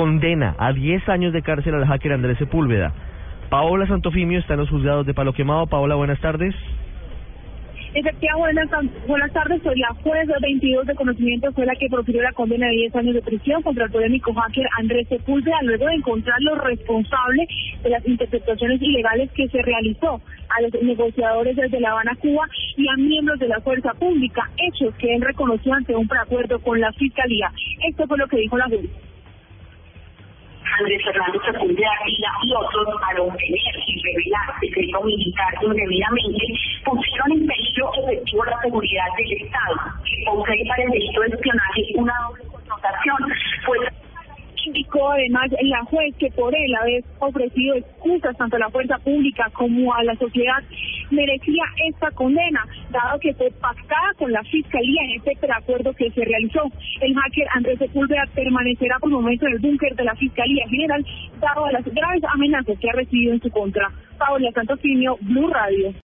condena a 10 años de cárcel al hacker Andrés Sepúlveda. Paola Santofimio está en los juzgados de Palo Quemado. Paola, buenas tardes. Efectivamente, buenas, tardes. Soy la juez 22 de conocimiento, fue la que profirió la condena de 10 años de prisión contra el polémico hacker Andrés Sepúlveda, luego de encontrarlo responsable de las interpretaciones ilegales que se realizó a los negociadores desde La Habana, Cuba, y a miembros de la fuerza pública, hechos que él reconoció ante un preacuerdo con la Fiscalía. Esto fue lo que dijo la juez. Andrés Fernando Sepúlveda y otros, al obtener y revelar secreto militar indebidamente, pusieron en peligro efectivo la seguridad del Estado, que para el delito de espionaje una doble connotación, pues Indicó además la juez que por él haber ofrecido excusas tanto a la fuerza pública como a la sociedad merecía esta condena, dado que fue pactada con la fiscalía en este preacuerdo que se realizó. El hacker Andrés Sepúlveda permanecerá por el momento en el búnker de la Fiscalía General, dado a las graves amenazas que ha recibido en su contra. Paola Santofimio, Blue Radio.